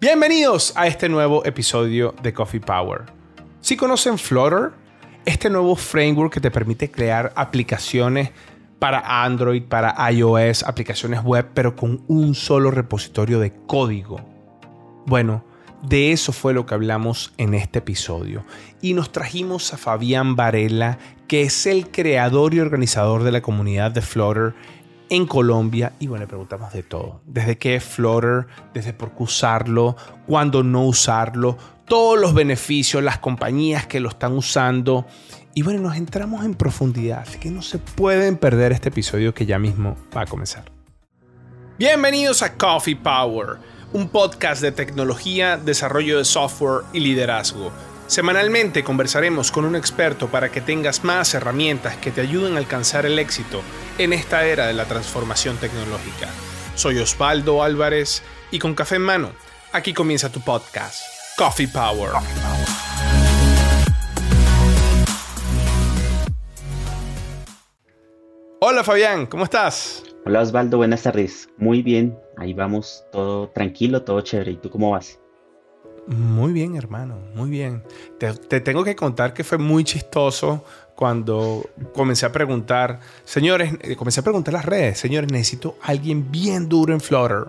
Bienvenidos a este nuevo episodio de Coffee Power. Si conocen Flutter, este nuevo framework que te permite crear aplicaciones para Android, para iOS, aplicaciones web, pero con un solo repositorio de código. Bueno, de eso fue lo que hablamos en este episodio. Y nos trajimos a Fabián Varela, que es el creador y organizador de la comunidad de Flutter en Colombia y bueno, le preguntamos de todo. Desde qué es Flutter, desde por qué usarlo, cuándo no usarlo, todos los beneficios, las compañías que lo están usando. Y bueno, nos entramos en profundidad, así que no se pueden perder este episodio que ya mismo va a comenzar. Bienvenidos a Coffee Power, un podcast de tecnología, desarrollo de software y liderazgo Semanalmente conversaremos con un experto para que tengas más herramientas que te ayuden a alcanzar el éxito en esta era de la transformación tecnológica. Soy Osvaldo Álvarez y con café en mano, aquí comienza tu podcast, Coffee Power. Hola Fabián, ¿cómo estás? Hola Osvaldo, buenas tardes. Muy bien, ahí vamos, todo tranquilo, todo chévere. ¿Y tú cómo vas? Muy bien, hermano, muy bien. Te, tengo que contar que fue muy chistoso cuando comencé a preguntar, señores, eh, comencé a preguntar las redes, señores, necesito a alguien bien duro en Flutter.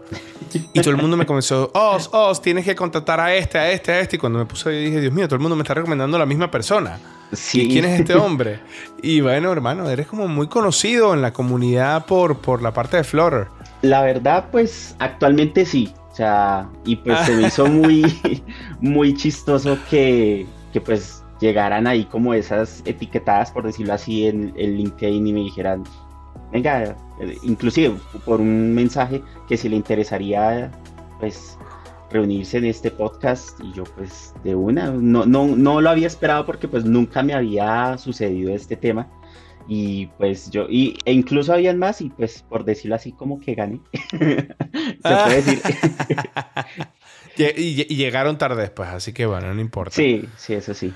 Y todo el mundo me comenzó, Os, Os, tienes que contratar a este, a este, a este. Y cuando me puse ahí dije, Dios mío, todo el mundo me está recomendando a la misma persona. Sí. ¿Quién es este hombre? Y bueno, hermano, eres como muy conocido en la comunidad por, por la parte de Flutter. La verdad, pues actualmente sí. O sea, y pues se me hizo muy, muy chistoso que, que, pues llegaran ahí como esas etiquetadas, por decirlo así, en el LinkedIn y me dijeran, venga, inclusive por un mensaje que si le interesaría, pues reunirse en este podcast y yo pues de una, no, no, no lo había esperado porque pues nunca me había sucedido este tema y pues yo, y, e incluso habían más, y pues por decirlo así, como que gané. Se puede decir. y, llegaron tarde después, así que bueno, no importa. Sí, sí, eso sí.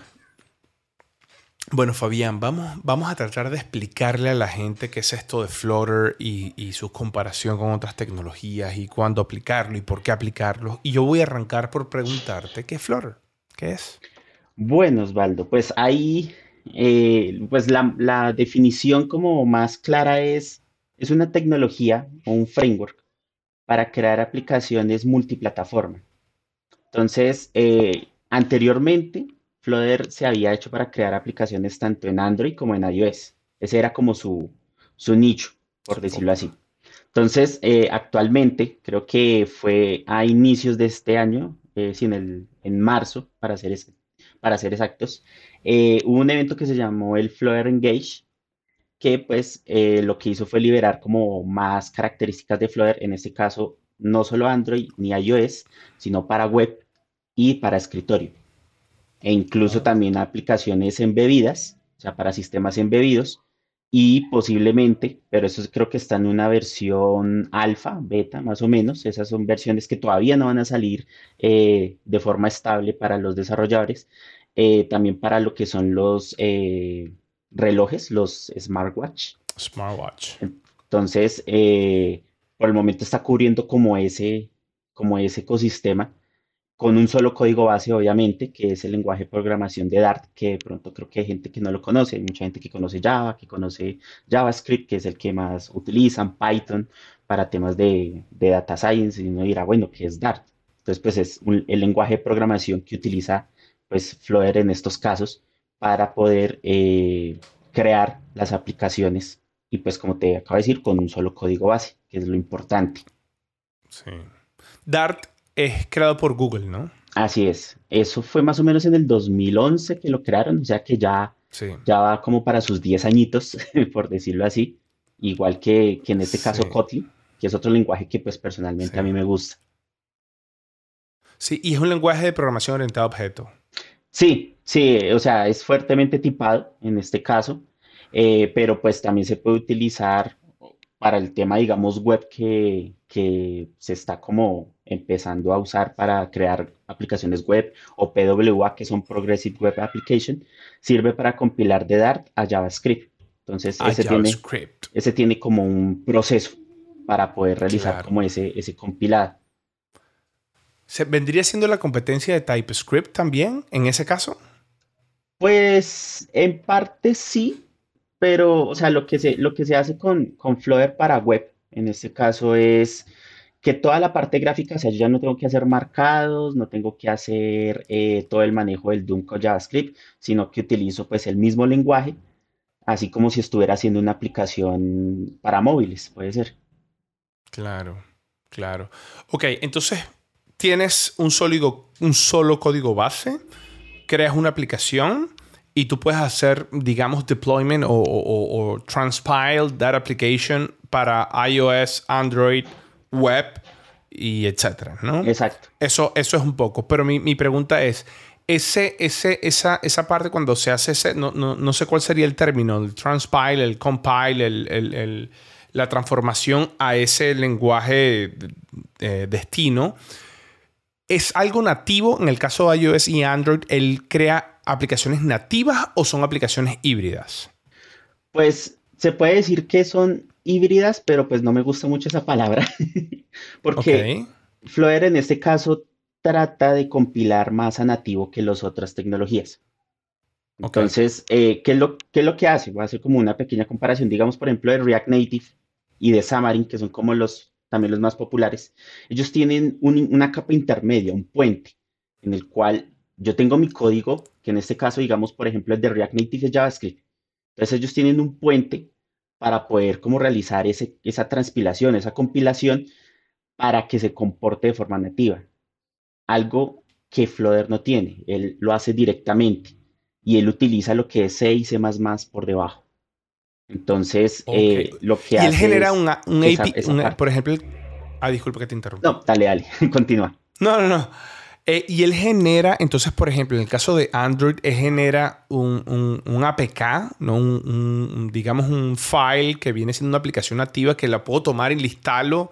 Bueno, Fabián, vamos, vamos a tratar de explicarle a la gente qué es esto de Flutter y, y, su comparación con otras tecnologías y cuándo aplicarlo y por qué aplicarlo. Y yo voy a arrancar por preguntarte, ¿qué es Flutter? ¿Qué es? Bueno, Osvaldo, pues ahí eh, pues la, definición como más clara es, es una tecnología o un framework para crear aplicaciones multiplataforma. Entonces, eh, anteriormente, Flutter se había hecho para crear aplicaciones tanto en Android como en iOS. Ese era como su, su nicho, por decirlo así. Entonces, eh, actualmente, creo que fue a inicios de este año, en, el, en marzo, para ser, para ser exactos, eh, hubo un evento que se llamó el Flutter Engage, que pues eh, lo que hizo fue liberar como más características de Flutter, en este caso no solo Android ni iOS, sino para web y para escritorio. E incluso también aplicaciones embebidas, o sea, para sistemas embebidos, y posiblemente, pero eso creo que está en una versión alfa, beta, más o menos. Esas son versiones que todavía no van a salir eh, de forma estable para los desarrolladores, eh, también para lo que son los eh, relojes, los smartwatch. Smartwatch. Entonces, eh, por el momento está cubriendo como ese, como ese ecosistema con un solo código base, obviamente, que es el lenguaje de programación de Dart, que de pronto creo que hay gente que no lo conoce, hay mucha gente que conoce Java, que conoce JavaScript, que es el que más utilizan, Python, para temas de, data science, y uno dirá, bueno, ¿qué es Dart? Entonces, pues es el lenguaje de programación que utiliza pues Flutter en estos casos para poder eh, crear las aplicaciones y pues como te acabo de decir con un solo código base, que es lo importante. Sí. Dart es creado por Google, ¿no? Así es. Eso fue más o menos en el 2011 que lo crearon, o sea que ya, ya va como para sus 10 añitos, por decirlo así. Igual que, en este caso Kotlin, que es otro lenguaje que pues personalmente a mí me gusta. Sí, y es un lenguaje de programación orientado a objetos. Sí, sí, o sea, es fuertemente tipado en este caso, eh, pero pues también se puede utilizar para el tema, digamos, web que, que se está como empezando a usar para crear aplicaciones web o PWA, que son Progressive Web Application, sirve para compilar de Dart a JavaScript. Entonces, ese, Tiene, ese tiene como un proceso para poder realizar como ese, ese compilado. ¿Se vendría siendo la competencia de TypeScript también en ese caso? Pues en parte sí, pero o sea, lo que se, lo que se hace con, con Flutter para web, en este caso es que toda la parte gráfica, o sea, yo ya no tengo que hacer marcados, no tengo que hacer eh, todo el manejo del Doom con JavaScript, sino que utilizo pues el mismo lenguaje, así como si estuviera haciendo una aplicación para móviles, puede ser. Claro, claro. Ok, entonces tienes un, sólido, un solo código base, creas una aplicación y tú puedes hacer, digamos, deployment o, o, transpile that application para iOS, Android, web y etcétera, ¿no? Exacto. Eso, eso es un poco. Pero mi, mi pregunta es, ese, ese, esa, esa parte cuando se hace ese, no, no, no, sé cuál sería el término, el transpile, el compile, el, el, el, la transformación a ese lenguaje eh, destino ¿Es algo nativo en el caso de iOS y Android? ¿Él crea aplicaciones nativas o son aplicaciones híbridas? Pues se puede decir que son híbridas, pero pues no me gusta mucho esa palabra. Porque okay. en este caso trata de compilar más a nativo que las otras tecnologías. Entonces, eh, ¿qué, es lo, ¿qué es lo que hace? Voy a hacer como una pequeña comparación, digamos, por ejemplo, de React Native y de Xamarin, que son como los también los más populares, ellos tienen una capa intermedia, un puente, en el cual yo tengo mi código, que en este caso, digamos, por ejemplo, el de React Native es JavaScript. Entonces ellos tienen un puente para poder como realizar ese, esa transpilación, esa compilación, para que se comporte de forma nativa. Algo que Flutter no tiene, él lo hace directamente y él utiliza lo que es C y C++ por debajo. Entonces, eh, lo que hace. Y él genera un API, por ejemplo. Ah, disculpa que te interrumpa. No, dale, dale, continúa. No, no, no. Eh, y él genera, entonces, por ejemplo, en el caso de Android, él genera un, un, APK, ¿no? Un, digamos, un file que viene siendo una aplicación nativa que la puedo tomar y listarlo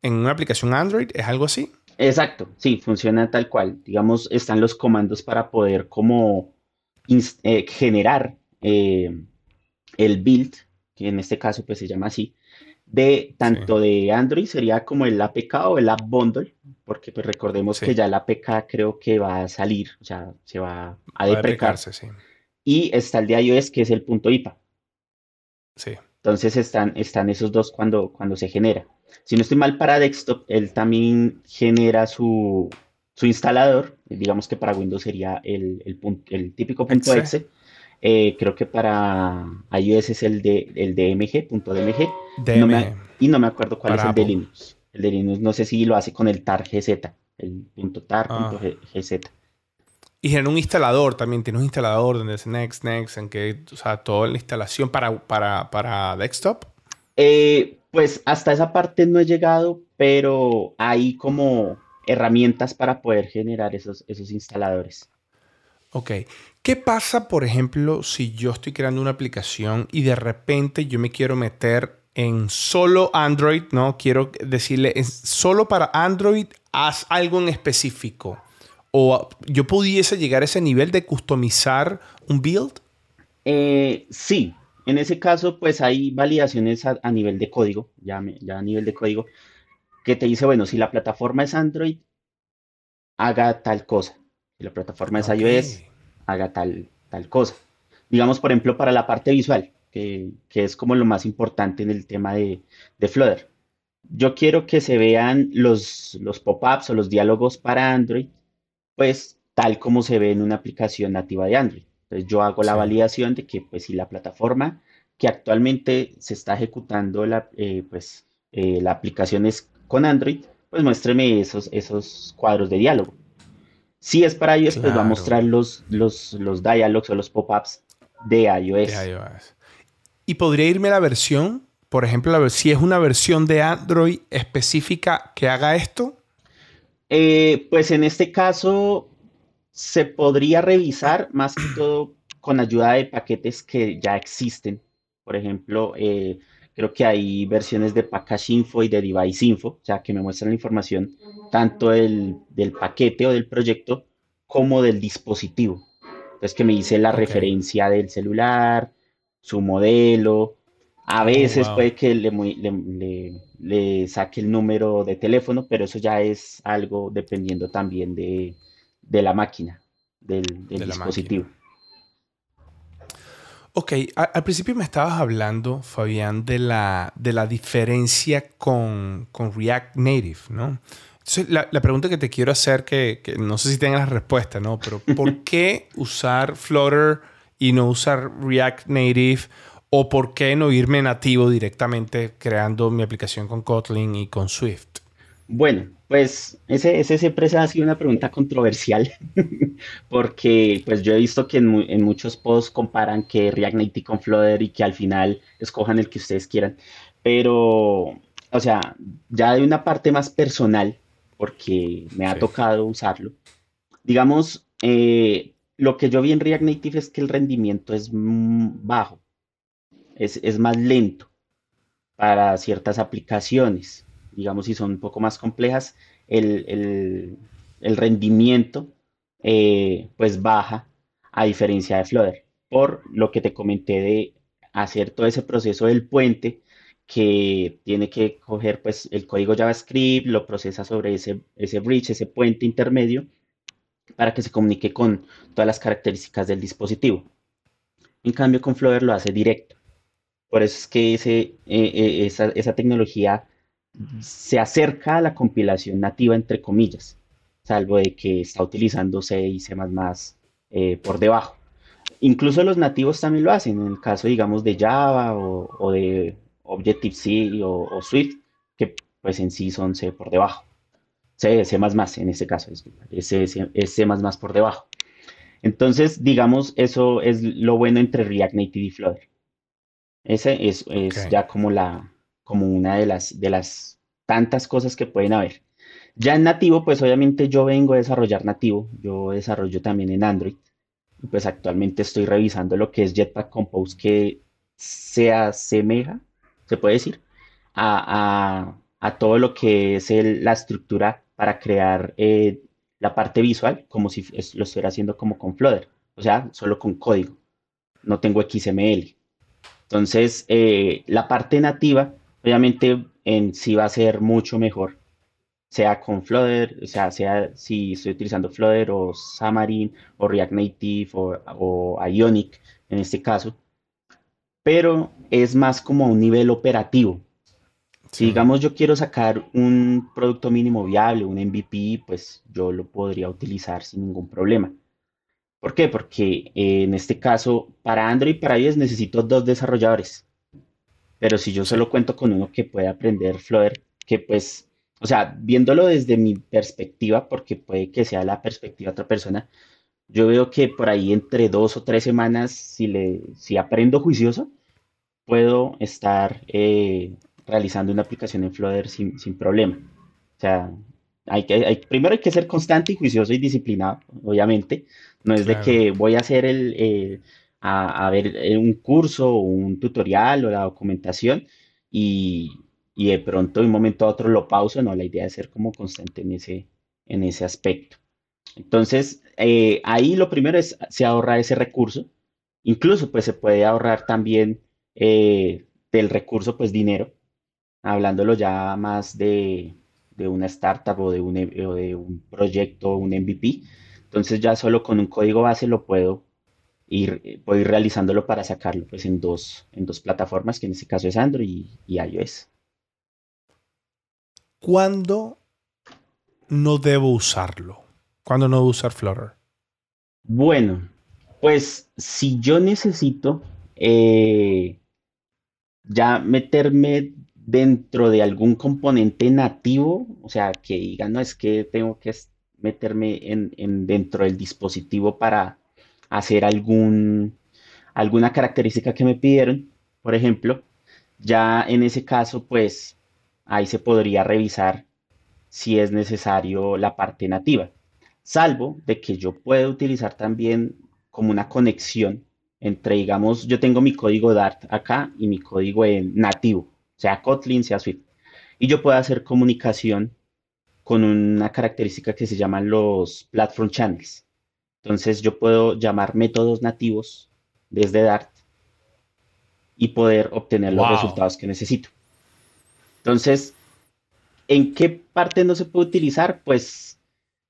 en una aplicación Android. ¿Es algo así? Exacto, sí, funciona tal cual. Digamos, están los comandos para poder como eh, generar el build, que en este caso pues se llama así, de tanto de Android sería como el APK o el App Bundle, porque pues recordemos que ya el APK creo que va a salir, o sea, se va a deprecar. Y está el de iOS que es el punto IPA. Sí. Entonces están, están esos dos cuando, cuando se genera. Si no estoy mal para desktop, él también genera su, su instalador, digamos que para Windows sería el, el, típico punto exe eh, creo que para iOS es el de el DMG, punto DMG. y no me acuerdo cuál es el de Linux. El de Linux no sé si lo hace con el tar GZ, el punto tar ah. GZ. Y en un instalador también, tiene un instalador donde es Next, Next, en que, o sea, toda la instalación para, para, para desktop. Eh, pues hasta esa parte no he llegado, pero hay como herramientas para poder generar esos, esos instaladores. Ok. ¿Qué pasa, por ejemplo, si yo estoy creando una aplicación y de repente yo me quiero meter en solo Android, ¿no? Quiero decirle, solo para Android haz algo en específico. ¿O yo pudiese llegar a ese nivel de customizar un build? Eh, sí, en ese caso, pues hay validaciones a, nivel de código, ya, ya a nivel de código, que te dice, bueno, si la plataforma es Android, haga tal cosa. Si la plataforma es iOS, haga tal, tal cosa. Digamos, por ejemplo, para la parte visual, que, es como lo más importante en el tema de, de Flutter. Yo quiero que se vean los, los pop-ups o los diálogos para Android, pues tal como se ve en una aplicación nativa de Android. Entonces yo hago la validación de que pues si la plataforma que actualmente se está ejecutando la, eh, pues, eh, la aplicación es con Android, pues muéstreme esos, esos cuadros de diálogo. Si es para iOS, pues va a mostrar los, los, los dialogs o los pop-ups de iOS. Y podría irme a la versión, por ejemplo, si es una versión de Android específica que haga esto. Eh, pues en este caso se podría revisar más que todo con ayuda de paquetes que ya existen. Por ejemplo, eh, Creo que hay versiones de Package Info y de Device Info, o sea, que me muestran la información tanto del, paquete o del proyecto como del dispositivo. Entonces, que me dice la referencia del celular, su modelo, A veces puede que le, saque el número de teléfono, pero eso ya es algo dependiendo también de, la máquina, del, dispositivo. Ok, al, principio me estabas hablando, Fabián, de la, de la diferencia con, React Native, ¿no? Entonces, la, pregunta que te quiero hacer, que, que, no sé si tengas la respuesta, ¿no? Pero ¿por qué usar Flutter y no usar React Native? ¿O por qué no irme nativo directamente creando mi aplicación con Kotlin y con Swift? Bueno, pues ese, ese siempre ha sido una pregunta controversial, porque pues yo he visto que en, muchos posts comparan que React Native con Flutter y que al final escojan el que ustedes quieran. Pero, o sea, ya de una parte más personal, porque me ha tocado usarlo, digamos, eh, lo que yo vi en React Native es que el rendimiento es bajo, es, es más lento para ciertas aplicaciones digamos, si son un poco más complejas, el, rendimiento eh, pues baja a diferencia de Flutter, por lo que te comenté de hacer todo ese proceso del puente que tiene que coger pues el código JavaScript, lo procesa sobre ese, ese bridge, ese puente intermedio, para que se comunique con todas las características del dispositivo. En cambio, con Flutter lo hace directo. Por eso es que ese, eh, eh, esa, esa, tecnología se acerca a la compilación nativa, entre comillas, salvo de que está utilizando C y C++ eh, por debajo. Incluso los nativos también lo hacen, en el caso, digamos, de Java o, de Objective-C o, Swift, que pues en sí son C por debajo. C, C++ en este caso, es, C, es C++ por debajo. Entonces, digamos, eso es lo bueno entre React Native y Flutter. Ese es, ya como la, como una de las, de las tantas cosas que pueden haber. Ya en nativo, pues obviamente yo vengo a desarrollar nativo, yo desarrollo también en Android, pues actualmente estoy revisando lo que es Jetpack Compose que se asemeja, se puede decir, a, todo lo que es la estructura para crear eh, la parte visual, como si lo estuviera haciendo como con Flutter, o sea, solo con código, no tengo XML. Entonces, eh, la parte nativa Obviamente en sí va a ser mucho mejor, sea con Flutter, o sea, sea si estoy utilizando Flutter o Xamarin o React Native o, Ionic en este caso, pero es más como un nivel operativo. Si digamos yo quiero sacar un producto mínimo viable, un MVP, pues yo lo podría utilizar sin ningún problema. ¿Por qué? Porque eh, en este caso, para Android y para iOS necesito dos desarrolladores. Pero si yo solo cuento con uno que puede aprender Flutter, que pues, o sea, viéndolo desde mi perspectiva, porque puede que sea la perspectiva de otra persona, yo veo que por ahí entre dos o tres semanas, si, le, si aprendo juicioso, puedo estar eh, realizando una aplicación en Flutter sin, problema. O sea, hay que, hay, primero hay que ser constante y juicioso y disciplinado, obviamente. No es de que voy a hacer el, a, ver eh, un curso o un tutorial o la documentación y, de pronto de un momento a otro lo pauso, no, la idea es ser como constante en ese, en ese aspecto. Entonces, eh, ahí lo primero es, se ahorra ese recurso, incluso pues se puede ahorrar también eh, del recurso pues dinero, hablándolo ya más de, una startup o de un, o de un proyecto, un MVP. Entonces ya solo con un código base lo puedo ir, ir realizándolo para sacarlo pues, en, dos, en dos plataformas, que en este caso es Android y, iOS. ¿Cuándo no debo usarlo? ¿Cuándo no debo usar Flutter? Bueno, pues si yo necesito eh, ya meterme dentro de algún componente nativo, o sea, que diga, no es que tengo que meterme en, en dentro del dispositivo para, hacer algún, alguna característica que me pidieron, por ejemplo, ya en ese caso, pues ahí se podría revisar si es necesario la parte nativa, salvo de que yo pueda utilizar también como una conexión entre, digamos, yo tengo mi código Dart acá y mi código nativo, sea Kotlin, sea Swift, y yo puedo hacer comunicación con una característica que se llaman los platform channels. Entonces yo puedo llamar métodos nativos desde Dart y poder obtener los resultados que necesito. Entonces, ¿en qué parte no se puede utilizar? Pues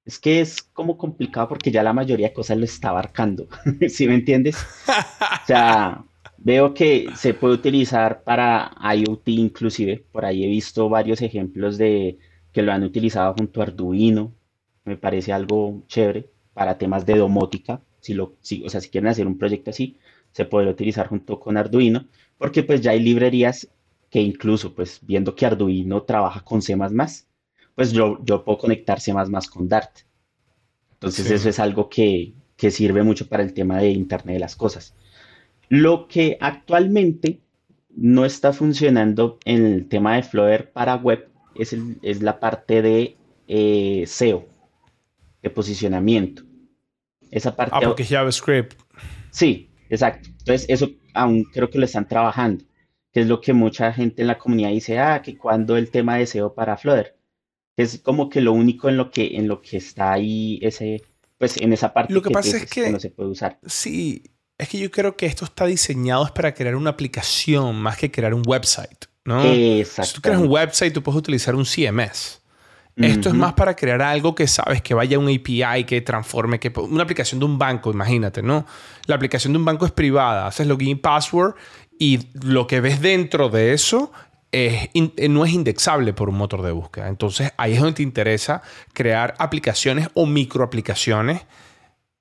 es que es como complicado porque ya la mayoría de cosas lo está abarcando, ¿sí me entiendes? O sea, veo que se puede utilizar para IoT inclusive, por ahí he visto varios ejemplos de que lo han utilizado junto a Arduino, me parece algo chévere para temas de domótica, si lo, si, o sea, si quieren hacer un proyecto así, se podría utilizar junto con Arduino, porque pues ya hay librerías que incluso, pues viendo que Arduino trabaja con C++, pues yo, yo puedo conectar C++ con Dart. Entonces eso es algo que, que sirve mucho para el tema de Internet de las Cosas. Lo que actualmente no está funcionando en el tema de Flutter para web es, es la parte de eh, SEO, de posicionamiento. Esa parte. Ah, porque es JavaScript. Sí, exacto. Entonces, eso aún creo que lo están trabajando, que es lo que mucha gente en la comunidad dice, ah, que cuando el tema de SEO para Flutter, es como que lo único en lo que, en lo que está ahí ese, pues en esa parte lo que, pasa es que, no se puede usar. Sí, es que yo creo que esto está diseñado para crear una aplicación más que crear un website, ¿no? Si tú creas un website, tú puedes utilizar un CMS. Esto es más para crear algo que sabes que vaya a un API, que transforme, que una aplicación de un banco, imagínate, ¿no? La aplicación de un banco es privada, haces login y password y lo que ves dentro de eso eh, no es indexable por un motor de búsqueda. Entonces ahí es donde te interesa crear aplicaciones o microaplicaciones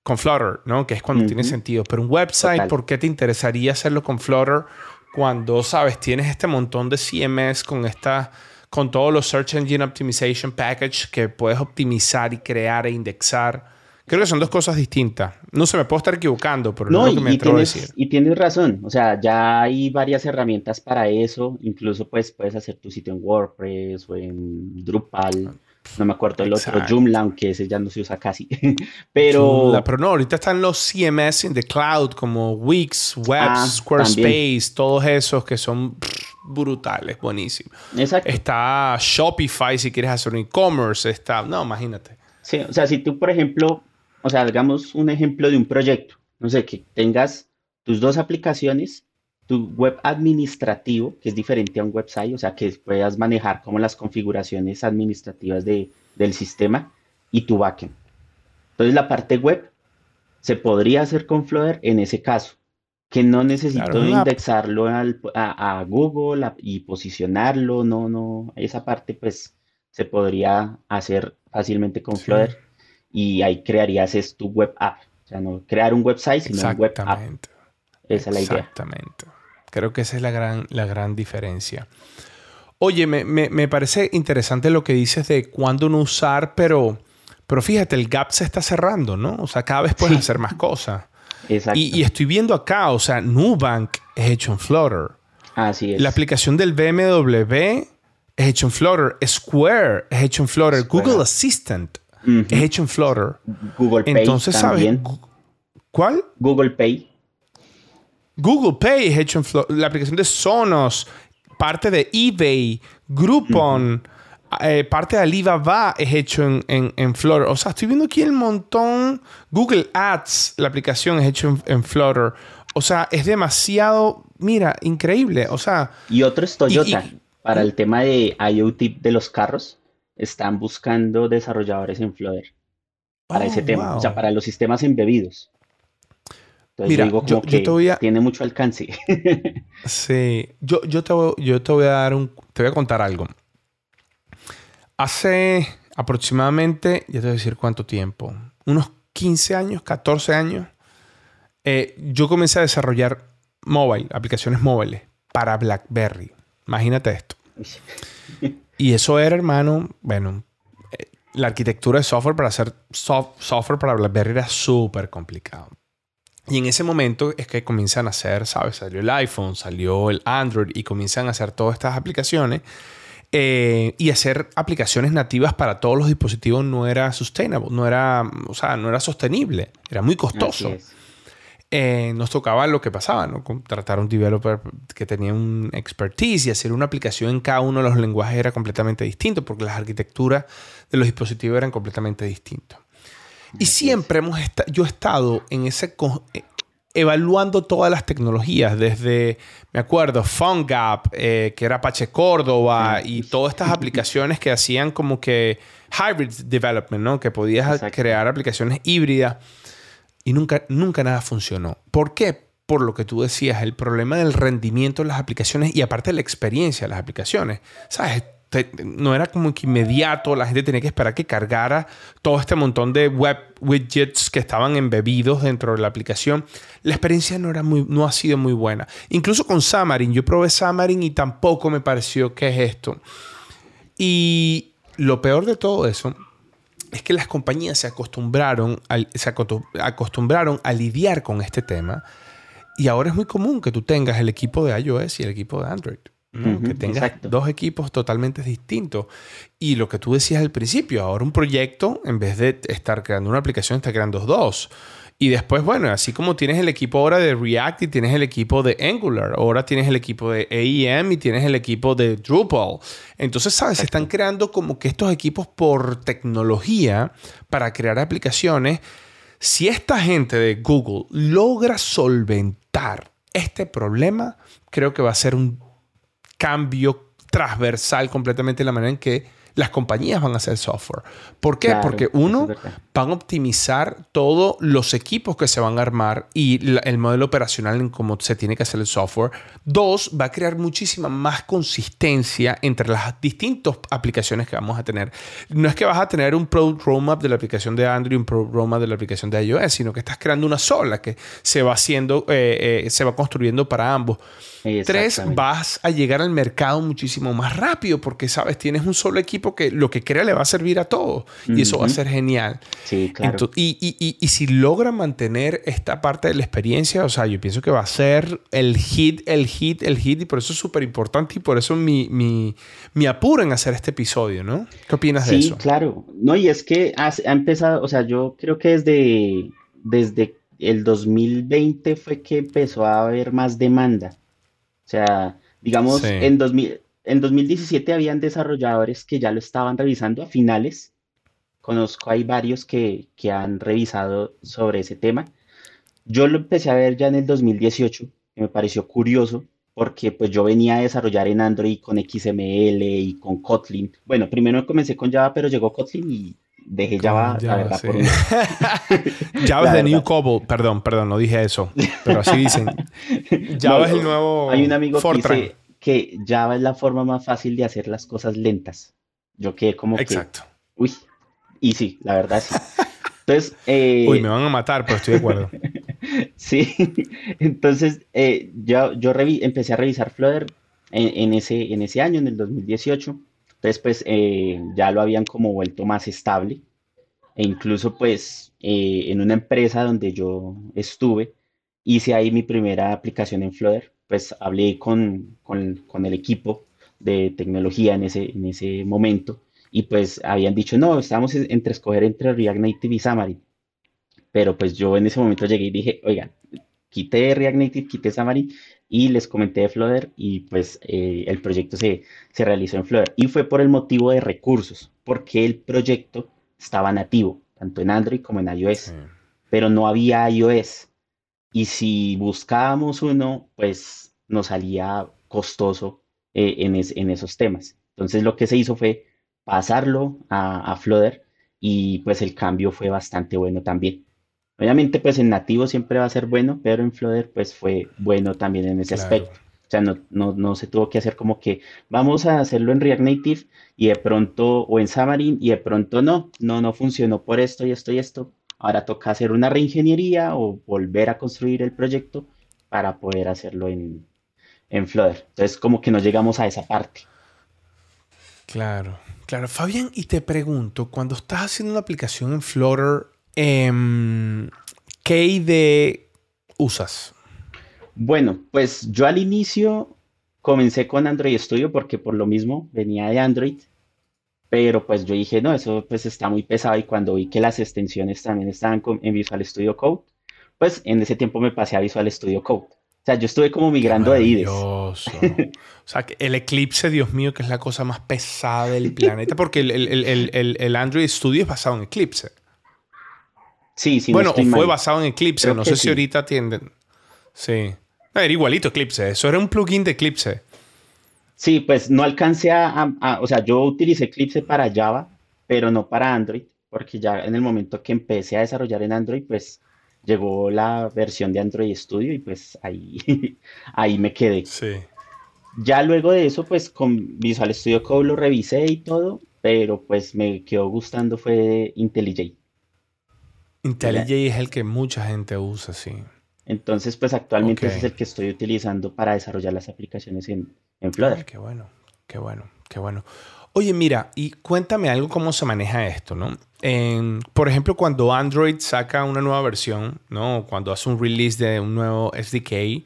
con Flutter, ¿no? Que es cuando tiene sentido. Pero un website, ¿por qué te interesaría hacerlo con Flutter cuando, sabes, tienes este montón de CMS con esta con todos los Search Engine Optimization Package que puedes optimizar y crear e indexar? Creo que son dos cosas distintas. No se me puedo estar equivocando, pero no, es lo que me atrevo a decir. Y tienes razón. O sea, ya hay varias herramientas para eso. Incluso pues, puedes hacer tu sitio en WordPress o en Drupal. No me acuerdo el otro, Joomla, aunque ese ya no se usa casi. pero... pero no, ahorita están los CMS in the cloud como Wix, Web, ah, Squarespace, todos esos que son brutales, buenísimos. Exacto. Está Shopify si quieres hacer un e-commerce. Está... No, imagínate. Sí, o sea, si tú, por ejemplo, o sea, hagamos un ejemplo de un proyecto, no sé, que tengas tus dos aplicaciones, tu web administrativo, que es diferente a un website, o sea, que puedas manejar como las configuraciones administrativas de, del sistema y tu backend. Entonces, la parte web se podría hacer con Flutter en ese caso, que no necesito indexarlo a, Google y posicionarlo, no, no, esa parte pues se podría hacer fácilmente con Flutter y ahí crearías es tu web app. O sea, no crear un website, sino un web app. Esa es la idea. Exactamente. Creo que esa es la gran, la gran diferencia. Oye, me, parece interesante lo que dices de cuándo no usar, pero, pero fíjate, el gap se está cerrando, ¿no? O sea, cada vez puedes hacer más cosas. Exacto. Y, estoy viendo acá, o sea, Nubank es hecho en Flutter. Así es. La aplicación del BMW es hecho en Flutter. Square es hecho en Flutter. Google Assistant es hecho en Flutter. Google Pay Entonces, también. ¿sabes? ¿Cuál? Google Pay. Google Pay es hecho en Flutter. La aplicación de Sonos, parte de eBay, Groupon, eh, parte de Alibaba es hecho en, en, Flutter. O sea, estoy viendo aquí el montón. Google Ads, la aplicación es hecho en, Flutter. O sea, es demasiado, mira, increíble. O sea. Y otro es Toyota. para el tema de IoT de los carros están buscando desarrolladores en Flutter para ese oh, tema, o sea, para los sistemas embebidos. Entonces Mira, digo como que tiene mucho alcance. sí, yo, yo, te voy, yo te voy a dar un, te voy a contar algo. Hace aproximadamente, ya te voy a decir cuánto tiempo, unos 15 años, 14 años, eh, yo comencé a desarrollar mobile, aplicaciones móviles para BlackBerry. Imagínate esto. Y eso era, hermano, bueno, eh, la arquitectura de software para hacer software para BlackBerry era súper complicado. Y en ese momento es que comienzan a hacer, ¿sabes? Salió el iPhone, salió el Android y comienzan a hacer todas estas aplicaciones. Eh, y hacer aplicaciones nativas para todos los dispositivos no era sustainable, no era, o sea, no era sostenible, era muy costoso. Eh, nos tocaba lo que pasaba, ¿no? Contratar un developer que tenía un expertise y hacer una aplicación en cada uno de los lenguajes era completamente distinto porque las arquitecturas de los dispositivos eran completamente distintas. Y siempre hemos yo he estado en ese, evaluando todas las tecnologías, desde, me acuerdo, PhoneGap, eh, que era Apache Córdoba, y todas estas aplicaciones que hacían como que hybrid development, ¿no? Que podías crear aplicaciones híbridas. Y nunca, nunca nada funcionó. ¿Por qué? Por lo que tú decías, el problema del rendimiento de las aplicaciones y aparte la experiencia de las aplicaciones. ¿Sabes? No era como que inmediato, la gente tenía que esperar que cargara todo este montón de web widgets que estaban embebidos dentro de la aplicación. La experiencia no, era muy, no ha sido muy buena. Incluso con Xamarin, yo probé Xamarin y tampoco me pareció que es esto. Y lo peor de todo eso es que las compañías se acostumbraron, se acostumbraron a lidiar con este tema y ahora es muy común que tú tengas el equipo de iOS y el equipo de Android que tengas dos equipos totalmente distintos. Y lo que tú decías al principio, ahora un proyecto, en vez de estar creando una aplicación, está creando dos. Y después, bueno, así como tienes el equipo ahora de React y tienes el equipo de Angular, ahora tienes el equipo de AEM y tienes el equipo de Drupal. Entonces, ¿sabes? Se están creando como que estos equipos por tecnología para crear aplicaciones. Si esta gente de Google logra solventar este problema, creo que va a ser un cambio transversal completamente en la manera en que las compañías van a hacer software. ¿Por qué? Porque uno, van a optimizar todos los equipos que se van a armar y el modelo operacional en cómo se tiene que hacer el software. Dos, va a crear muchísima más consistencia entre las distintas aplicaciones que vamos a tener. No es que vas a tener un product roadmap de la aplicación de Android y un product roadmap de la aplicación de iOS, sino que estás creando una sola que se va haciendo, eh, eh, se va construyendo para ambos. Tres, vas a llegar al mercado muchísimo más rápido porque, sabes, tienes un solo equipo que lo que crea le va a servir a todos y eso va a ser genial. Sí, claro. y, si logra mantener esta parte de la experiencia, o sea, yo pienso que va a ser el hit, el hit, el hit y por eso es súper importante y por eso mi, mi, apuro en hacer este episodio, ¿no? ¿Qué opinas de eso? Sí, claro. No, y es que ha, empezado, o sea, yo creo que desde, desde el 2020 fue que empezó a haber más demanda. O sea, digamos, en, 2000, en 2017 habían desarrolladores que ya lo estaban revisando a finales. Conozco, hay varios que, que han revisado sobre ese tema. Yo lo empecé a ver ya en el 2018, que me pareció curioso, porque pues yo venía a desarrollar en Android con XML y con Kotlin. Bueno, primero comencé con Java, pero llegó Kotlin y dejé Java, la verdad, por Java es de New Cobol, perdón, perdón, no dije eso, pero así dicen. Java es el nuevo Hay un amigo que dice que Java es la forma más fácil de hacer las cosas lentas. Yo quedé como Exacto. Uy, y sí, la verdad sí. Entonces... Eh, Uy, me van a matar, pero estoy de acuerdo. sí, entonces eh, yo, yo empecé a revisar Flutter en, ese, en ese año, en el 2018 entonces, pues eh, ya lo habían como vuelto más estable. E incluso, pues, eh, en una empresa donde yo estuve, hice ahí mi primera aplicación en Flutter. Pues hablé con, con, el equipo de tecnología en ese, en ese momento y pues habían dicho, no, estábamos entre escoger entre React Native y Xamarin. Pero pues yo en ese momento llegué y dije, oigan, quité React Native, quité Xamarin y les comenté de Flutter y pues eh, el proyecto se, se, realizó en Flutter. Y fue por el motivo de recursos, porque el proyecto estaba nativo, tanto en Android como en iOS, pero no había iOS. Y si buscábamos uno, pues nos salía costoso eh, en, en, esos temas. Entonces lo que se hizo fue pasarlo a, a Flutter y pues el cambio fue bastante bueno también. Obviamente, pues en nativo siempre va a ser bueno, pero en Flutter, pues fue bueno también en ese aspecto. O sea, no, no, no, se tuvo que hacer como que vamos a hacerlo en React Native y de pronto, o en Xamarin, y de pronto no, no, no funcionó por esto y esto y esto. Ahora toca hacer una reingeniería o volver a construir el proyecto para poder hacerlo en, en Flutter. Entonces, como que no llegamos a esa parte. Claro, claro. Fabián, y te pregunto, cuando estás haciendo una aplicación en Flutter, Em, ¿Qué IDE usas? Bueno, pues yo al inicio comencé con Android Studio porque por lo mismo venía de Android, pero pues yo dije, no, eso pues está muy pesado y cuando vi que las extensiones también estaban en Visual Studio Code, pues en ese tiempo me pasé a Visual Studio Code. O sea, yo estuve como migrando de IDEs. o sea, el Eclipse, Dios mío, que es la cosa más pesada del planeta, porque el Android Studio es basado en Eclipse. Sí, sí. Bueno, o fue basado en Eclipse, no sé si ahorita atienden. Sí. era igualito Eclipse. Eso era un plugin de Eclipse. Sí, pues no alcancé a, O sea, yo utilicé Eclipse para Java, pero no para Android, porque ya en el momento que empecé a desarrollar en Android, pues llegó la versión de Android Studio y pues ahí, ahí me quedé. Sí. Ya luego de eso, pues con Visual Studio Code lo revisé y todo, pero pues me quedó gustando fue IntelliJ. IntelliJ es el que mucha gente usa, sí. Entonces, pues actualmente ese es el que estoy utilizando para desarrollar las aplicaciones en, en Flutter. qué bueno, qué bueno, qué bueno. Oye, mira, y cuéntame algo cómo se maneja esto, ¿no? por ejemplo, cuando Android saca una nueva versión, ¿no? Cuando hace un release de un nuevo SDK,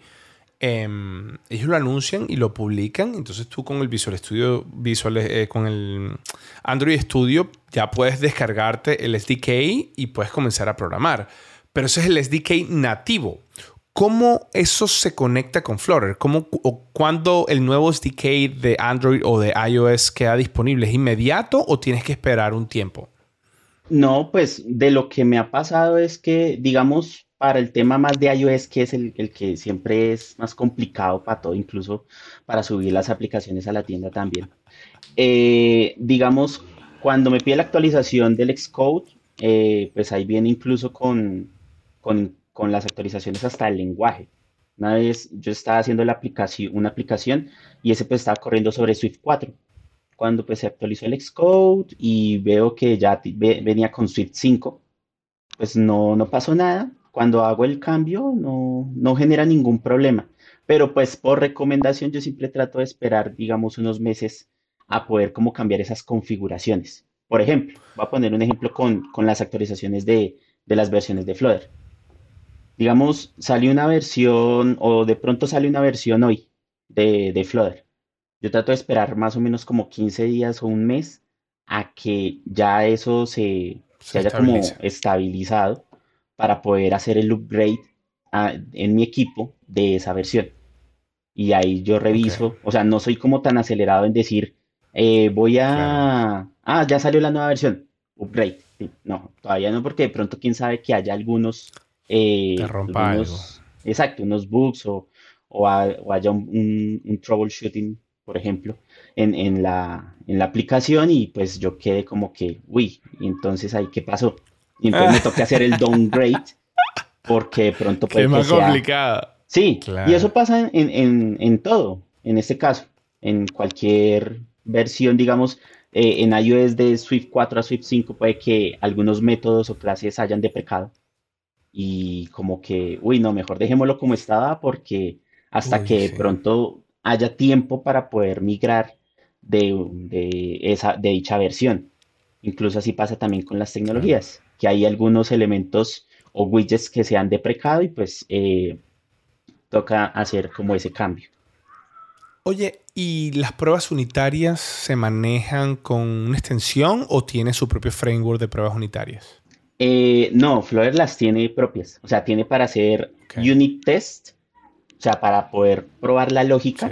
em, ellos lo anuncian y lo publican. Entonces tú con el Visual Studio, Visual, eh, con el Android Studio, ya puedes descargarte el SDK y puedes comenzar a programar. Pero ese es el SDK nativo. ¿Cómo eso se conecta con Flutter? ¿Cómo o cuándo el nuevo SDK de Android o de iOS queda disponible? ¿Es inmediato o tienes que esperar un tiempo? No, pues de lo que me ha pasado es que, digamos, para el tema más de iOS, que es el, que siempre es más complicado para todo, incluso para subir las aplicaciones a la tienda también. Eh, digamos, cuando me pide la actualización del Xcode, eh, pues ahí viene incluso con, con con las actualizaciones hasta el lenguaje. Una vez yo estaba haciendo la aplicación, una aplicación y ese pues estaba corriendo sobre Swift 4. Cuando pues se actualizó el Xcode y veo que ya venía con Swift 5, pues no, no pasó nada. Cuando hago el cambio no, no genera ningún problema. Pero pues por recomendación yo siempre trato de esperar, digamos, unos meses a poder como cambiar esas configuraciones. Por ejemplo, voy a poner un ejemplo con, las actualizaciones de, de las versiones de Flutter digamos, sale una versión o de pronto sale una versión hoy de, de Flutter. Yo trato de esperar más o menos como 15 días o un mes a que ya eso se, haya como estabilizado para poder hacer el upgrade en mi equipo de esa versión. Y ahí yo reviso, o sea, no soy como tan acelerado en decir, eh, voy a... Ah, ya salió la nueva versión, upgrade. no, todavía no, porque de pronto quién sabe que haya algunos eh, Te rompa algo. Exacto, unos bugs o, o, haya un, troubleshooting, por ejemplo, en, en, la, en la aplicación y pues yo quedé como que, uy, y entonces ahí, ¿qué pasó? Y entonces me toca hacer el downgrade porque de pronto puede más complicado. Sí, y eso pasa en, en, en, todo, en este caso, en cualquier versión, digamos, eh, en iOS de Swift 4 a Swift 5 puede que algunos métodos o clases hayan deprecado y como que, uy, no, mejor dejémoslo como estaba porque hasta que de pronto haya tiempo para poder migrar de, esa, de dicha versión. Incluso así pasa también con las tecnologías, que hay algunos elementos o widgets que se han deprecado y pues eh, toca hacer como ese cambio. Oye, ¿y las pruebas unitarias se manejan con una extensión o tiene su propio framework de pruebas unitarias? Eh, no, Flutter las tiene propias. O sea, tiene para hacer unit test, o sea, para poder probar la lógica,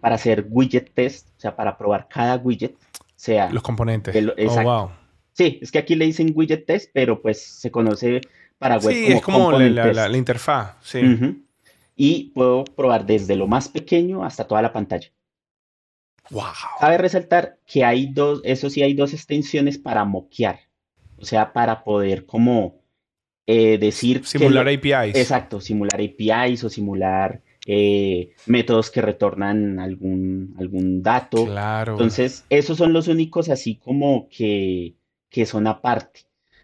para hacer widget test, o sea, para probar cada widget, sea... Los componentes. oh, wow. Sí, es que aquí le dicen widget test, pero pues se conoce para web sí, es como la, interfaz, sí. Y puedo probar desde lo más pequeño hasta toda la pantalla. Wow. Cabe resaltar que hay dos, eso sí, hay dos extensiones para moquear. O sea, para poder como eh, decir... Simular APIs. Exacto, simular APIs o simular eh, métodos que retornan algún, algún dato. Claro. Entonces, esos son los únicos así como que, que son aparte.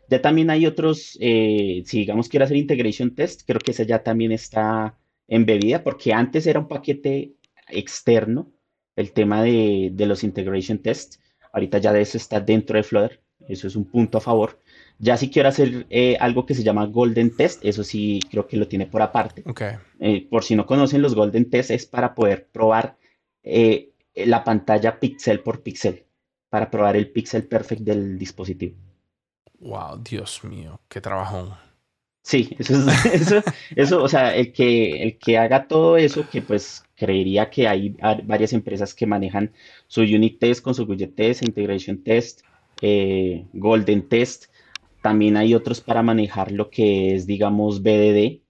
Ya también hay otros, eh, si digamos quiero hacer integration test, creo que ese ya también está embebida, porque antes era un paquete externo, el tema de, de los integration tests. Ahorita ya de eso está dentro de Flutter. Eso es un punto a favor. Ya si quiero hacer eh, algo que se llama Golden Test, eso sí creo que lo tiene por aparte. Eh, por si no conocen los Golden Test, es para poder probar eh, la pantalla píxel por píxel, para probar el píxel perfect del dispositivo. Wow, Dios mío, qué trabajón. Sí, eso es, eso, eso, o sea, el que, el que haga todo eso, que pues creería que hay varias empresas que manejan su unit test con su widget test, integration test, eh, Golden Test. También hay otros para manejar lo que es, digamos, BDD,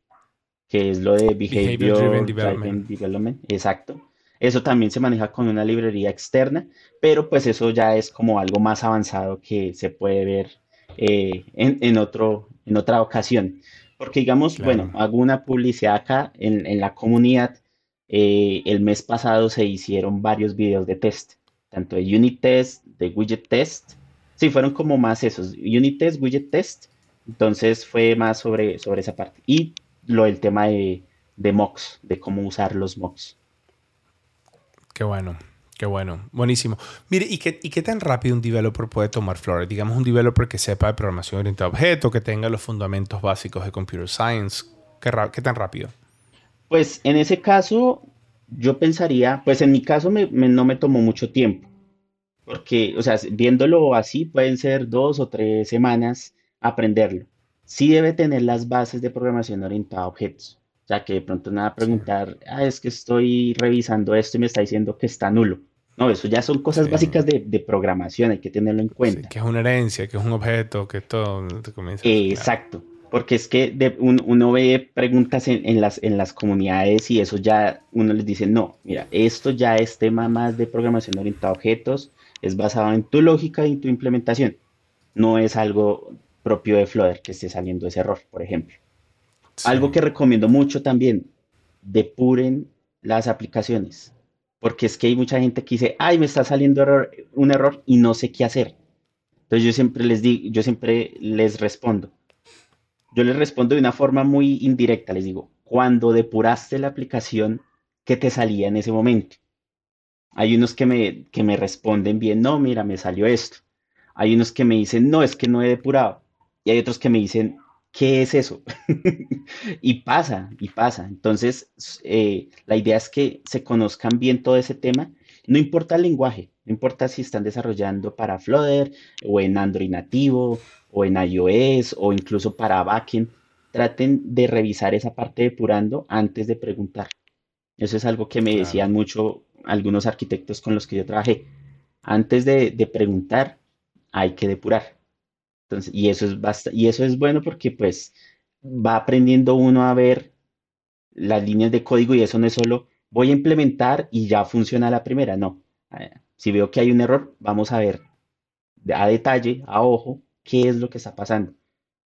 que es lo de Behavior, Driven Development. Exacto. Eso también se maneja con una librería externa, pero pues eso ya es como algo más avanzado que se puede ver eh, en, otro, en otra ocasión. Porque digamos, bueno, hago una publicidad acá en, la comunidad. Eh, el mes pasado se hicieron varios videos de test, tanto de unit test, de widget test. Sí, fueron como más esos, unit test, widget test. Entonces fue más sobre, sobre esa parte. Y lo del tema de, de mocks, de cómo usar los mocks. Qué bueno, qué bueno, buenísimo. Mire, ¿y qué, ¿y qué tan rápido un developer puede tomar Flores? Digamos un developer que sepa de programación orientada a objetos, que tenga los fundamentos básicos de computer science. ¿Qué, qué tan rápido? Pues en ese caso, yo pensaría, pues en mi caso no me tomó mucho tiempo, porque, o sea, viéndolo así, pueden ser dos o tres semanas aprenderlo. Sí debe tener las bases de programación orientada a objetos. O sea, que de pronto nada preguntar, ah, es que estoy revisando esto y me está diciendo que está nulo. No, eso ya son cosas básicas de, programación, hay que tenerlo en cuenta. que es una herencia, que es un objeto, que todo comienza. exacto, porque es que uno ve preguntas en, las, en las comunidades y eso ya uno les dice, no, mira, esto ya es tema más de programación orientada a objetos, es basado en tu lógica y tu implementación. No es algo propio de Flutter que esté saliendo ese error, por ejemplo. Algo que recomiendo mucho también, depuren las aplicaciones, porque es que hay mucha gente que dice, ay, me está saliendo un error y no sé qué hacer. Entonces yo siempre les digo, yo siempre les respondo. Yo les respondo de una forma muy indirecta, les digo, cuando depuraste la aplicación, ¿qué te salía en ese momento? Hay unos que me, que me responden bien, no, mira, me salió esto. Hay unos que me dicen, no, es que no he depurado. Y hay otros que me dicen, ¿qué es eso? y pasa, y pasa. Entonces, eh, la idea es que se conozcan bien todo ese tema. No importa el lenguaje, no importa si están desarrollando para Flutter o en Android nativo o en iOS o incluso para backend. Traten de revisar esa parte depurando antes de preguntar. Eso es algo que me decían mucho algunos arquitectos con los que yo trabajé. Antes de preguntar, hay que depurar y eso es y eso es bueno porque pues va aprendiendo uno a ver las líneas de código y eso no es solo voy a implementar y ya funciona la primera, no. Eh, si veo que hay un error, vamos a ver a detalle, a ojo, qué es lo que está pasando.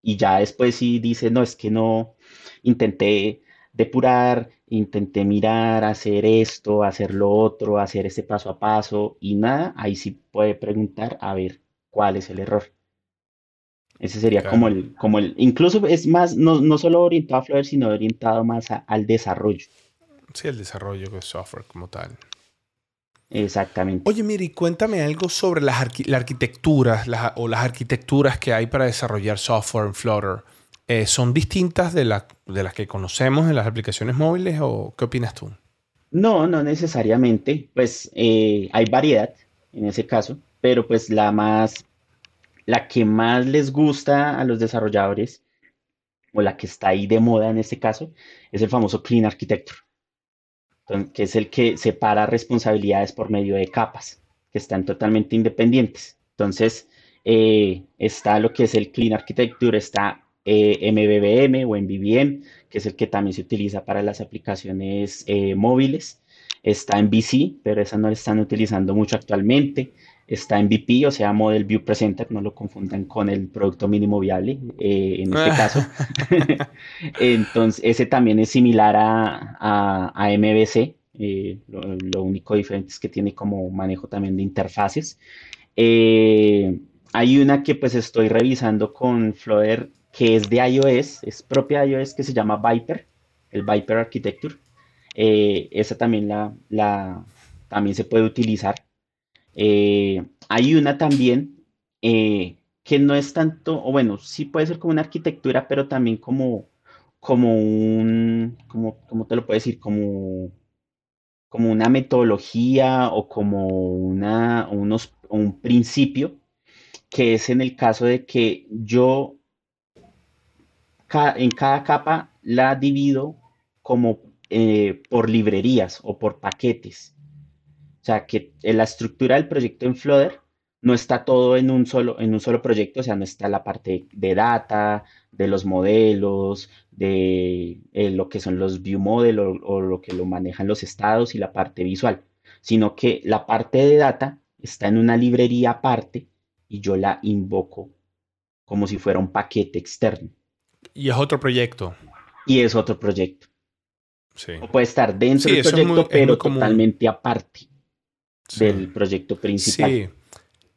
Y ya después si dice, no, es que no, intenté depurar, intenté mirar, hacer esto, hacer lo otro, hacer este paso a paso y nada, ahí sí puede preguntar a ver cuál es el error. Ese sería como el, como el, incluso es más, no, no solo orientado a Flutter, sino orientado más al desarrollo. Sí, el desarrollo de software como tal. Exactamente. Oye, Miri, cuéntame algo sobre las arquitecturas o las arquitecturas que hay para desarrollar software en Flutter. Eh, ¿Son distintas de, de las que conocemos en las aplicaciones móviles o qué opinas tú? No, no necesariamente. Pues eh, hay variedad en ese caso, pero pues la más la que más les gusta a los desarrolladores, o la que está ahí de moda en este caso, es el famoso Clean Architecture, que es el que separa responsabilidades por medio de capas, que están totalmente independientes. Entonces, eh, está lo que es el Clean Architecture, está eh, MVVM o MVVM, que es el que también se utiliza para las aplicaciones eh, móviles. Está en VC, pero esa no la están utilizando mucho actualmente está MVP, o sea, Model View Presenter, no lo confundan con el producto mínimo viable eh, en este caso. Entonces, ese también es similar a, a, MVC, eh, lo, único diferente es que tiene como manejo también de interfaces. Hay una que pues estoy revisando con Flutter que es de iOS, es propia de iOS que se llama Viper, el Viper Architecture. esa también la, la, también se puede utilizar eh, hay una también eh, que no es tanto, o bueno, sí puede ser como una arquitectura, pero también como, como un, como, ¿cómo te lo puedo decir? Como, como una metodología o como una, unos, un principio, que es en el caso de que yo en cada capa la divido como eh, por librerías o por paquetes. O sea, que la estructura del proyecto en Flutter no está todo en un solo, en un solo proyecto, o sea, no está la parte de data, de los modelos, de eh, lo que son los view model o, o lo que lo manejan los estados y la parte visual, sino que la parte de data está en una librería aparte y yo la invoco como si fuera un paquete externo. Y es otro proyecto. Y es otro proyecto. Sí. O puede estar dentro Sí, del proyecto, muy pero común. totalmente aparte Sí. del proyecto principal. Sí.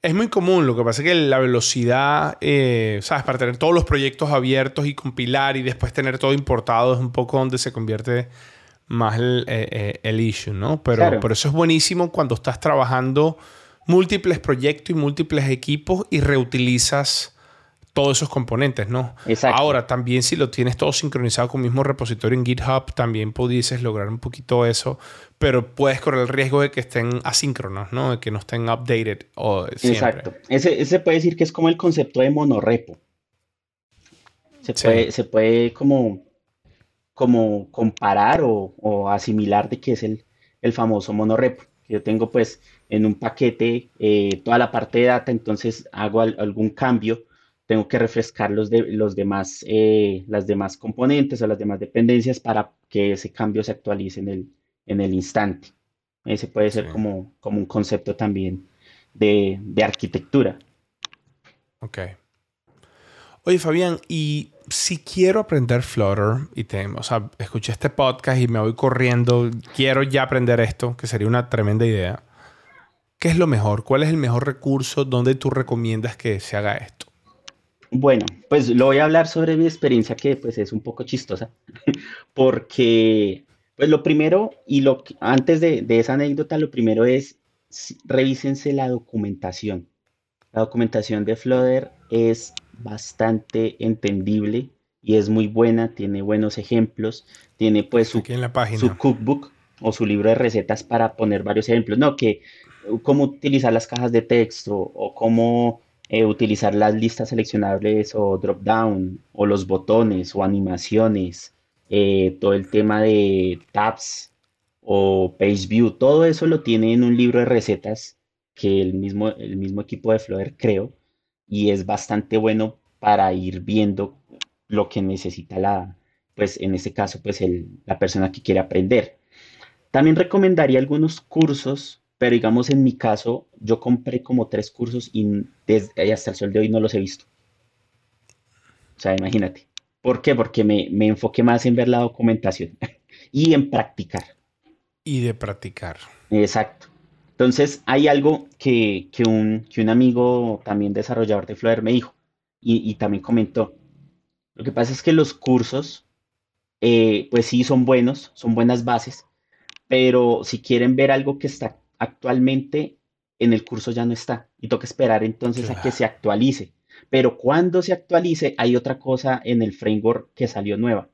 Es muy común, lo que pasa es que la velocidad, eh, ¿sabes? Para tener todos los proyectos abiertos y compilar y después tener todo importado es un poco donde se convierte más el, eh, eh, el issue, ¿no? Pero, Claro. pero eso es buenísimo cuando estás trabajando múltiples proyectos y múltiples equipos y reutilizas todos esos componentes, ¿no? Exacto. Ahora, también si lo tienes todo sincronizado con el mismo repositorio en GitHub, también pudieses lograr un poquito eso, pero puedes correr el riesgo de que estén asíncronos, ¿no? De que no estén updated o siempre. Exacto. Ese, ese puede decir que es como el concepto de monorepo. Se Sí. puede, se puede como, como comparar o, o asimilar de que es el, el famoso monorepo. Yo tengo pues en un paquete eh, toda la parte de data, entonces hago al- algún cambio, tengo que refrescar los, de, los demás, eh, las demás componentes o las demás dependencias para que ese cambio se actualice en el, en el instante. Ese puede ser Sí. como, como un concepto también de, de arquitectura. Ok. Oye, Fabián, y si quiero aprender Flutter y te, o sea, escuché este podcast y me voy corriendo, quiero ya aprender esto, que sería una tremenda idea. ¿Qué es lo mejor? ¿Cuál es el mejor recurso? ¿Dónde tú recomiendas que se haga esto? Bueno, pues lo voy a hablar sobre mi experiencia que pues es un poco chistosa, porque pues lo primero y lo que- antes de, de esa anécdota, lo primero es revísense la documentación. La documentación de Flutter es bastante entendible y es muy buena, tiene buenos ejemplos, tiene pues su en la página. su cookbook o su libro de recetas para poner varios ejemplos. No, que uh, cómo utilizar las cajas de texto o cómo eh, utilizar las listas seleccionables o drop down o los botones o animaciones, eh, todo el tema de tabs o page view, todo eso lo tiene en un libro de recetas que el mismo, el mismo equipo de Flutter creó y es bastante bueno para ir viendo lo que necesita la, pues en este caso, pues el- la persona que quiere aprender. También recomendaría algunos cursos, pero digamos en mi caso, yo compré como tres cursos y desde hasta el sol de hoy no los he visto. O sea, imagínate. ¿Por qué? Porque me, me enfoqué más en ver la documentación y en practicar. Y de practicar. Exacto. Entonces, hay algo que, que un, que un amigo también desarrollador de Flutter me dijo y, y también comentó. Lo que pasa es que los cursos, eh, pues sí, son buenos, son buenas bases, pero si quieren ver algo que está actualmente en el curso ya no está y toca esperar entonces a que se actualice. Pero cuando se actualice, hay otra cosa en el framework que salió nueva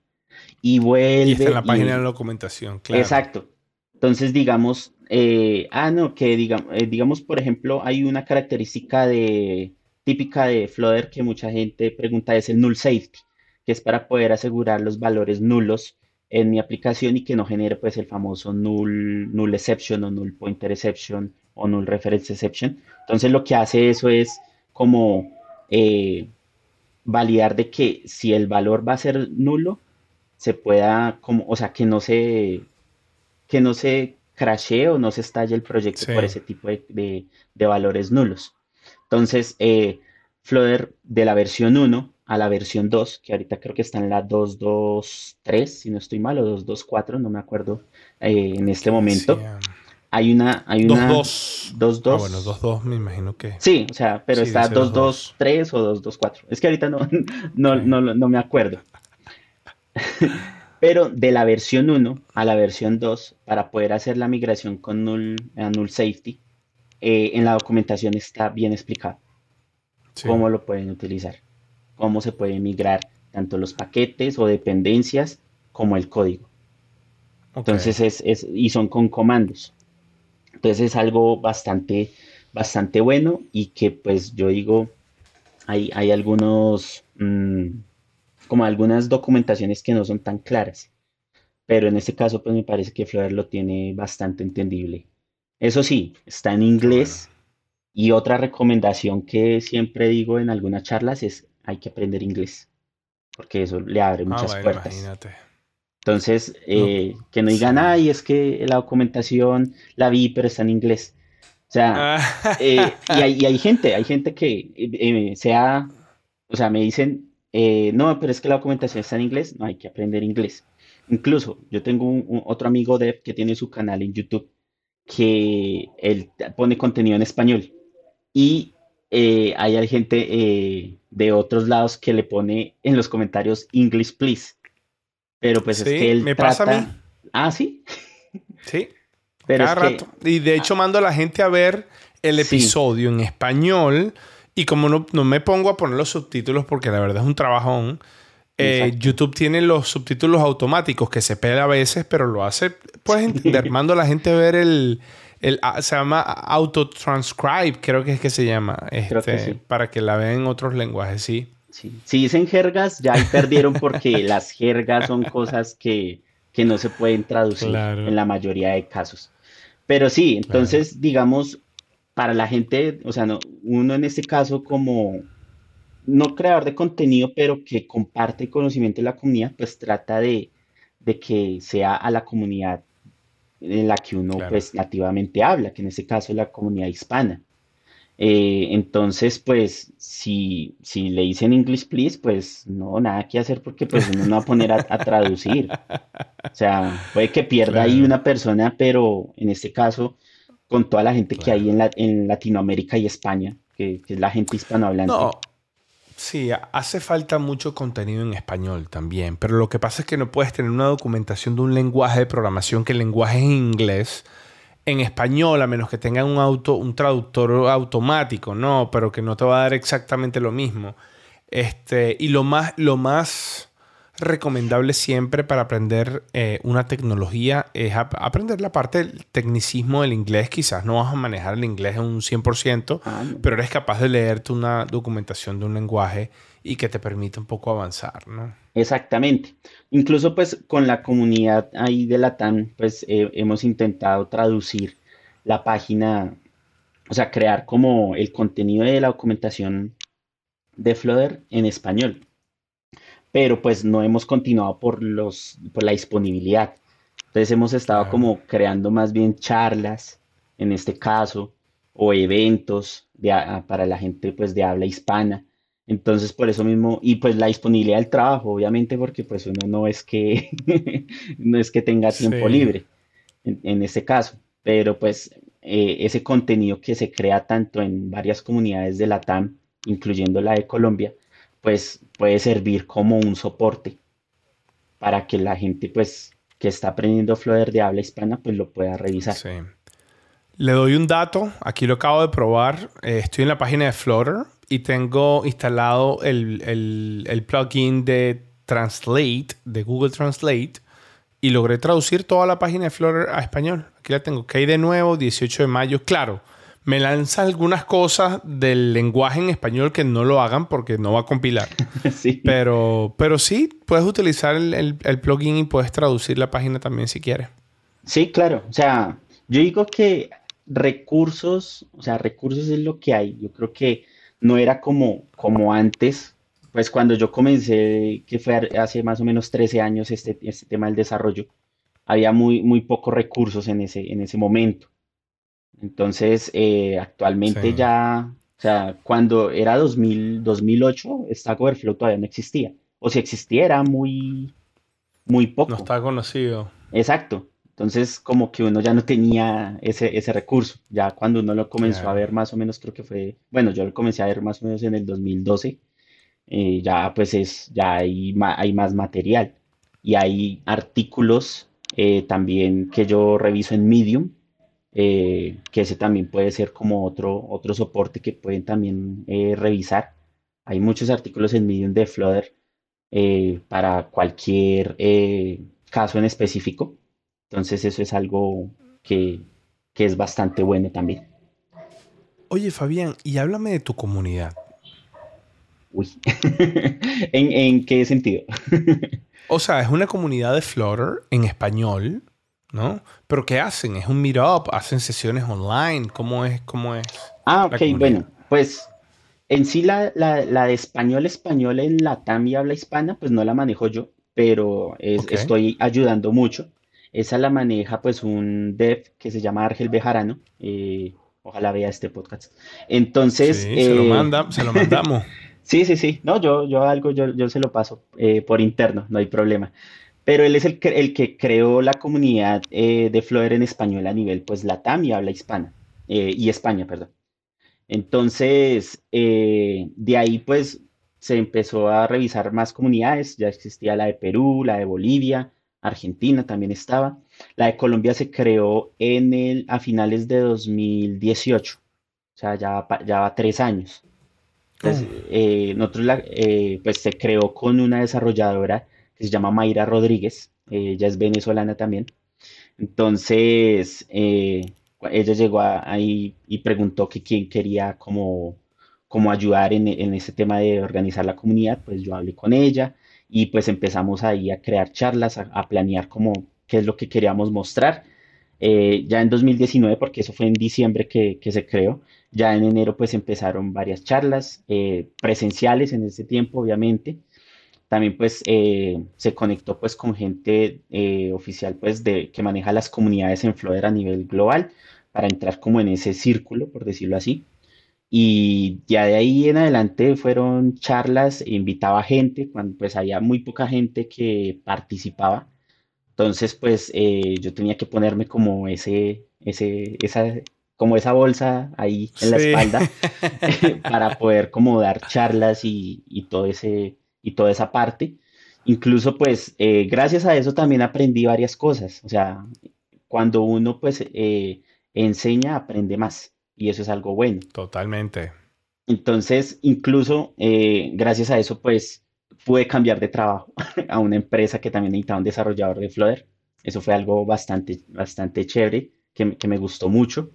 y Y vuelve está en la y página de la documentación, claro. Exacto. Entonces, digamos, eh, ah, no, que digamos, digamos, por ejemplo, hay una característica de, típica de Flutter que mucha gente pregunta, es el null safety, que es para poder asegurar los valores nulos en mi aplicación y que no genere pues el famoso null, null exception o null pointer exception o null reference exception. Entonces, lo que hace eso es como eh, validar de que si el valor va a ser nulo, se pueda, como, o sea, que no se, que no se crashee o no se estalle el proyecto Sí. por ese tipo de, de- de valores nulos. Entonces, eh, Flutter de la versión 1 a la versión 2, que ahorita creo que está en la 2.2.3, si no estoy mal, o 2.2.4, no me acuerdo eh, en este momento. Ah, Hay una, hay una 2-2. 2.2. Ah, bueno, 2-2 me imagino que. Sí, o sea, pero Sí, está dice 2.2. 2.2.3 o 2.2.4. Es que ahorita no, no, no, no me acuerdo. Pero de la versión 1 a la versión 2, para poder hacer la migración con null, a null safety, eh, en la documentación está bien explicado Sí. cómo lo pueden utilizar, cómo se puede migrar tanto los paquetes o dependencias como el código. Ok. Entonces es, es- y son con comandos. Entonces es algo bastante, bastante bueno y que pues yo digo, hay, hay algunos, mm, como algunas documentaciones que no son tan claras. Pero en este caso pues me parece que Flutter lo tiene bastante entendible. Eso sí, está en inglés y otra recomendación que siempre digo en algunas charlas es hay que aprender inglés, porque eso le abre Ah, muchas bueno, puertas. imagínate. Entonces, No, eh, que no digan, sí. ay, es que la documentación la vi, pero está en inglés. O sea, eh, y hay, y hay gente, hay gente que eh, eh, sea, o sea, me dicen, eh, no, pero es que la documentación está en inglés, no hay que aprender inglés. Incluso yo tengo un, un- otro amigo dev que tiene su canal en YouTube que él pone contenido en español y eh, hay gente eh, de otros lados que le pone en los comentarios English please, pero pues es que Sí, él me pasa a mí. trata, ah, sí, Sí, pero cada es que, rato. Y de hecho mando a la gente a ver el sí, episodio en español y como no, no me pongo a poner los subtítulos porque la verdad es un trabajón, eh, YouTube tiene los subtítulos automáticos que se pega a veces, pero lo hace, puedes entender, mando a la gente a ver el, el ah, se llama auto transcribe, creo que es que se llama, creo que este, sí. para que la vean en otros lenguajes, sí. Sí. Si dicen jergas, ya ahí perdieron porque las jergas son cosas que, que no se pueden traducir Claro, en la mayoría de casos. Pero sí, claro. entonces, digamos, para la gente, o sea, no, uno en este caso como no creador de contenido, pero que comparte el conocimiento de la comunidad, pues trata de, de que sea a la comunidad en la que uno Claro. pues nativamente habla, que en este caso es la comunidad hispana. Eh, entonces, pues, si, si le dicen English please, pues no, nada que hacer porque pues uno no va a poner a, a traducir. O sea, puede que pierda ahí Claro, una persona, pero en este caso, con toda la gente que hay claro. en, la- en Latinoamérica y España, que, que es la gente hispanohablante. No, sí, ha- hace falta mucho contenido en español también, pero lo que pasa es que no puedes tener una documentación de un lenguaje de programación que el lenguaje es inglés en español, a menos que tenga un auto, un traductor automático, no, pero que no te va a dar exactamente lo mismo. Este, y lo más, lo más recomendable siempre para aprender eh, una tecnología es ap- aprender la parte del tecnicismo del inglés. Quizás no vas a manejar el inglés en un 100%, Ah, no. pero eres capaz de leerte una documentación de un lenguaje y que te permite un poco avanzar, ¿no? Exactamente. Incluso pues con la comunidad ahí de Latam, pues eh, hemos intentado traducir la página, o sea, crear como el contenido de la documentación de Flutter en español, pero pues no hemos continuado por los, por la disponibilidad. Entonces hemos estado como creando más bien charlas, en este caso, o eventos de, para la gente pues de habla hispana. Entonces por eso mismo, y pues la disponibilidad del trabajo, obviamente, porque pues uno no es que, no es que tenga tiempo Sí, libre en, en este caso, pero pues eh, ese contenido que se crea tanto en varias comunidades de Latam, incluyendo la de Colombia, pues puede servir como un soporte para que la gente pues que está aprendiendo Flutter de habla hispana pues lo pueda revisar. sí. Le doy un dato, aquí lo acabo de probar. Eh, estoy en la página de Flutter y tengo instalado el, el- el plugin de Translate, de Google Translate, y logré traducir toda la página de Flutter a español. Aquí la tengo. Que hay de nuevo, 18 de mayo. Claro, me lanza algunas cosas del lenguaje en español que no lo hagan porque no va a compilar. Sí, Pero, pero sí, puedes utilizar el, el- el plugin y puedes traducir la página también si quieres. sí, claro. O sea, yo digo que recursos, o sea, recursos es lo que hay. Yo creo que no era como, como antes, pues cuando yo comencé, que fue hace más o menos 13 años este, este tema del desarrollo, había muy, muy pocos recursos en ese, en ese momento. Entonces, eh, actualmente Sí. ya, o sea, cuando era 2000, 2008, Stack Overflow todavía no existía. O si existía, era muy, muy No poco. está conocido. Exacto. Entonces, como que uno ya no tenía ese, ese recurso. Ya cuando uno lo comenzó a ver más o menos, creo que fue, bueno, yo lo comencé a ver más o menos en el 2012, eh, ya pues es, ya hay, hay más material. Y hay artículos eh, también que yo reviso en Medium, eh, que ese también puede ser como otro, otro soporte que pueden también eh, revisar. Hay muchos artículos en Medium de Flutter eh, para cualquier caso en específico. Entonces eso es algo que, que es bastante bueno también. Oye, Fabián, y háblame de tu comunidad. Uy. ¿En, en qué sentido? O sea, es una comunidad de Flutter en español ¿no? Pero ¿qué hacen? ¿Es un meetup? ¿Hacen sesiones online? ¿Cómo es? ¿Cómo es? Ah, ok, bueno, pues en sí la, de español español en la TAM habla hispana, pues no la manejo yo, pero estoy ayudando mucho. Esa la maneja pues un dev que se llama Argel Bejarano. Eh, ojalá vea este podcast. Entonces... se, lo eh, se lo mandamos. sí, sí, sí. No, yo, yo algo, yo, yo se lo paso eh, por interno, no hay problema. Pero él es el que, el que creó la comunidad de Flutter en español a nivel pues TAM y habla hispana. y España, perdón. Entonces, de ahí pues se empezó a revisar más comunidades. Ya existía la de Perú, la de Bolivia, Argentina también estaba. La de Colombia se creó en el, a finales de 2018, o sea, ya, ya va tres años. Entonces, eh, nosotros eh, pues se creó con una desarrolladora que se llama Mayra Rodríguez, ella es venezolana también. Entonces, eh, ella llegó ahí y preguntó que quién quería como, como ayudar en, en ese tema de organizar la comunidad, pues yo hablé con ella y pues empezamos ahí a crear charlas, a, planear como qué es lo que queríamos mostrar. Eh, ya en 2019, porque eso fue en diciembre que, se creó, ya en enero pues empezaron varias charlas eh, presenciales en ese tiempo, obviamente. También pues eh, se conectó pues con gente oficial pues de, que maneja las comunidades en Flutter a nivel global para entrar como en ese círculo, por decirlo así. Y ya de ahí en adelante fueron charlas, invitaba gente, cuando pues había muy poca gente que participaba. Entonces, pues eh, yo tenía que ponerme como ese, ese, esa, como esa bolsa ahí en la espalda para poder como dar charlas y, y, todo ese, y toda esa parte. Incluso, pues, eh, gracias a eso también aprendí varias cosas. O sea, cuando uno pues eh, enseña, aprende más y eso es algo bueno. Totalmente. Entonces, incluso eh, gracias a eso, pues pude cambiar de trabajo a una empresa que también necesitaba un desarrollador de Flutter. Eso fue algo bastante, bastante chévere, que, que me gustó mucho.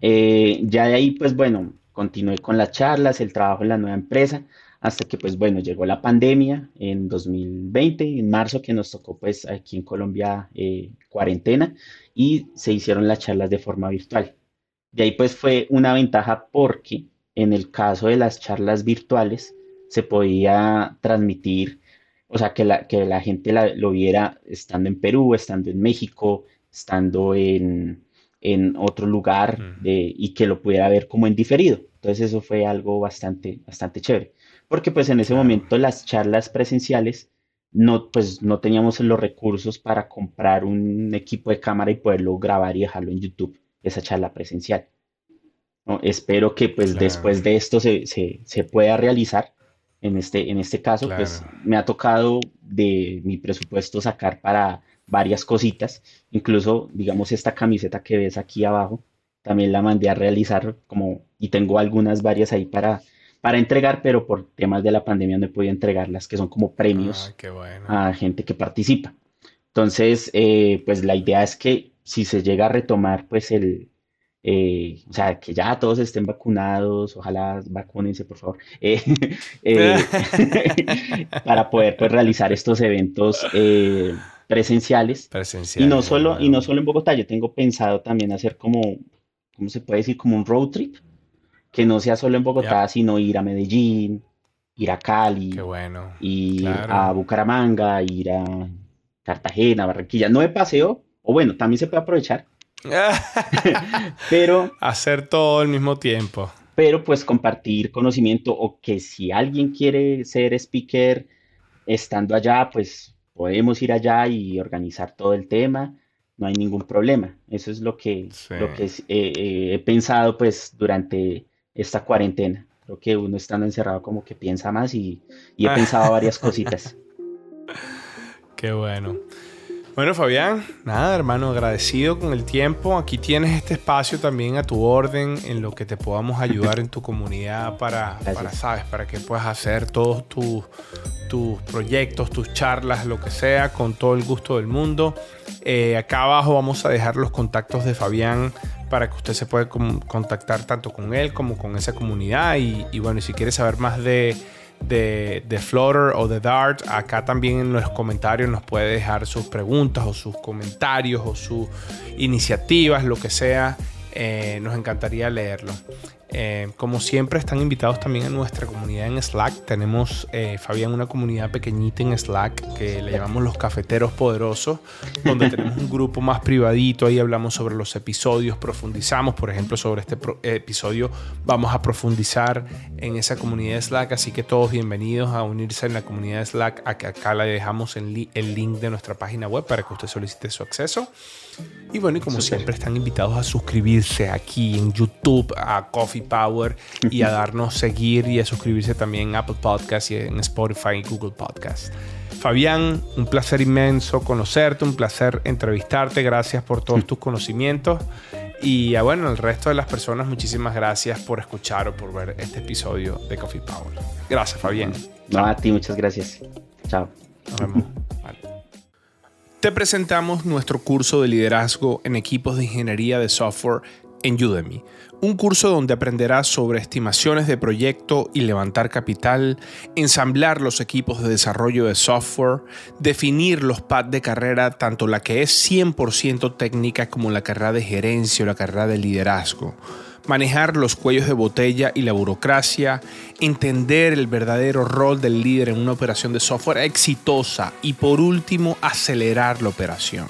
Ya de ahí, pues bueno, continué con las charlas, el trabajo en la nueva empresa, hasta que, pues bueno, llegó la pandemia en 2020, en marzo, que nos tocó, pues aquí en Colombia, eh, cuarentena, y se hicieron las charlas de forma virtual. De ahí pues fue una ventaja porque en el caso de las charlas virtuales se podía transmitir, o sea, que la, que la gente lo viera estando en Perú, estando en México, estando en, otro lugar y que lo pudiera ver como en diferido. Entonces eso fue algo bastante, bastante chévere. Porque pues en ese momento las charlas presenciales no, pues no teníamos los recursos para comprar un equipo de cámara y poderlo grabar y dejarlo en YouTube esa charla presencial. Espero que pues después de esto se, pueda realizar. En este, en este caso, pues me ha tocado de mi presupuesto sacar para varias cositas. Incluso, digamos, esta camiseta que ves aquí abajo, también la mandé a realizar como, y tengo algunas varias ahí para, para entregar, pero por temas de la pandemia no he podido entregarlas, que son como premios a gente que participa. Entonces, eh, pues la idea es que si se llega a retomar pues el, eh, o sea, que ya todos estén vacunados, ojalá vacúnense por favor, eh, eh, para poder pues, realizar estos eventos presenciales. Y no, solo, y no solo en Bogotá, yo tengo pensado también hacer como, ¿cómo se puede decir? Como un road trip, que no sea solo en Bogotá, sino ir a Medellín, ir a Cali, bueno. ir a Bucaramanga, ir a Cartagena, Barranquilla, no de paseo, o bueno, también se puede aprovechar. pero... Hacer todo al mismo tiempo. Pero pues compartir conocimiento o que si alguien quiere ser speaker estando allá, pues podemos ir allá y organizar todo el tema. No hay ningún problema. Eso es lo que, lo que eh, eh, he pensado pues durante esta cuarentena. Creo que uno estando encerrado como que piensa más y, y he pensado varias cositas. Qué bueno. Bueno, Fabián, nada, hermano, agradecido con el tiempo. Aquí tienes este espacio también a tu orden en lo que te podamos ayudar en tu comunidad para, para sabes, para que puedas hacer todos tus, tus proyectos, tus charlas, lo que sea, con todo el gusto del mundo. Eh, acá abajo vamos a dejar los contactos de Fabián para que usted se pueda contactar tanto con él como con esa comunidad. Y, y bueno, si quieres saber más de de, de Flutter o de Dart. Acá también en los comentarios nos puede dejar sus preguntas o sus comentarios o sus iniciativas, lo que sea. Eh, nos encantaría leerlo. Eh, como siempre, están invitados también a nuestra comunidad en Slack. Tenemos, eh, Fabián, una comunidad pequeñita en Slack que le llamamos los cafeteros poderosos, donde tenemos un grupo más privadito. Ahí hablamos sobre los episodios, profundizamos, por ejemplo, sobre este episodio. Vamos a profundizar en esa comunidad de Slack. Así que todos bienvenidos a unirse en la comunidad de Slack. Acá le dejamos el, el link de nuestra página web para que usted solicite su acceso. Y bueno, y como siempre, están invitados a suscribirse aquí en YouTube a Coffee Power y a darnos seguir y a suscribirse también en Apple Podcasts y en Spotify y Google Podcasts. Fabián, un placer inmenso conocerte, un placer entrevistarte. Gracias por todos tus conocimientos. Y bueno, el resto de las personas, muchísimas gracias por escuchar o por ver este episodio de Coffee Power. Gracias, Fabián. No, a ti, muchas gracias. Chao. Nos vemos. Te presentamos nuestro curso de liderazgo en equipos de ingeniería de software en Udemy. Un curso donde aprenderás sobre estimaciones de proyecto y levantar capital, ensamblar los equipos de desarrollo de software, definir los pads de carrera, tanto la que es 100% técnica como la carrera de gerencia o la carrera de liderazgo manejar los cuellos de botella y la burocracia, entender el verdadero rol del líder en una operación de software exitosa y por último acelerar la operación.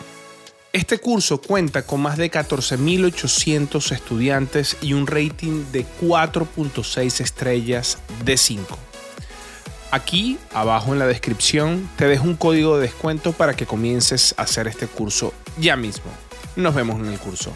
Este curso cuenta con más de 14.800 estudiantes y un rating de 4.6 estrellas de 5. Aquí, abajo en la descripción, te dejo un código de descuento para que comiences a hacer este curso ya mismo. Nos vemos en el curso.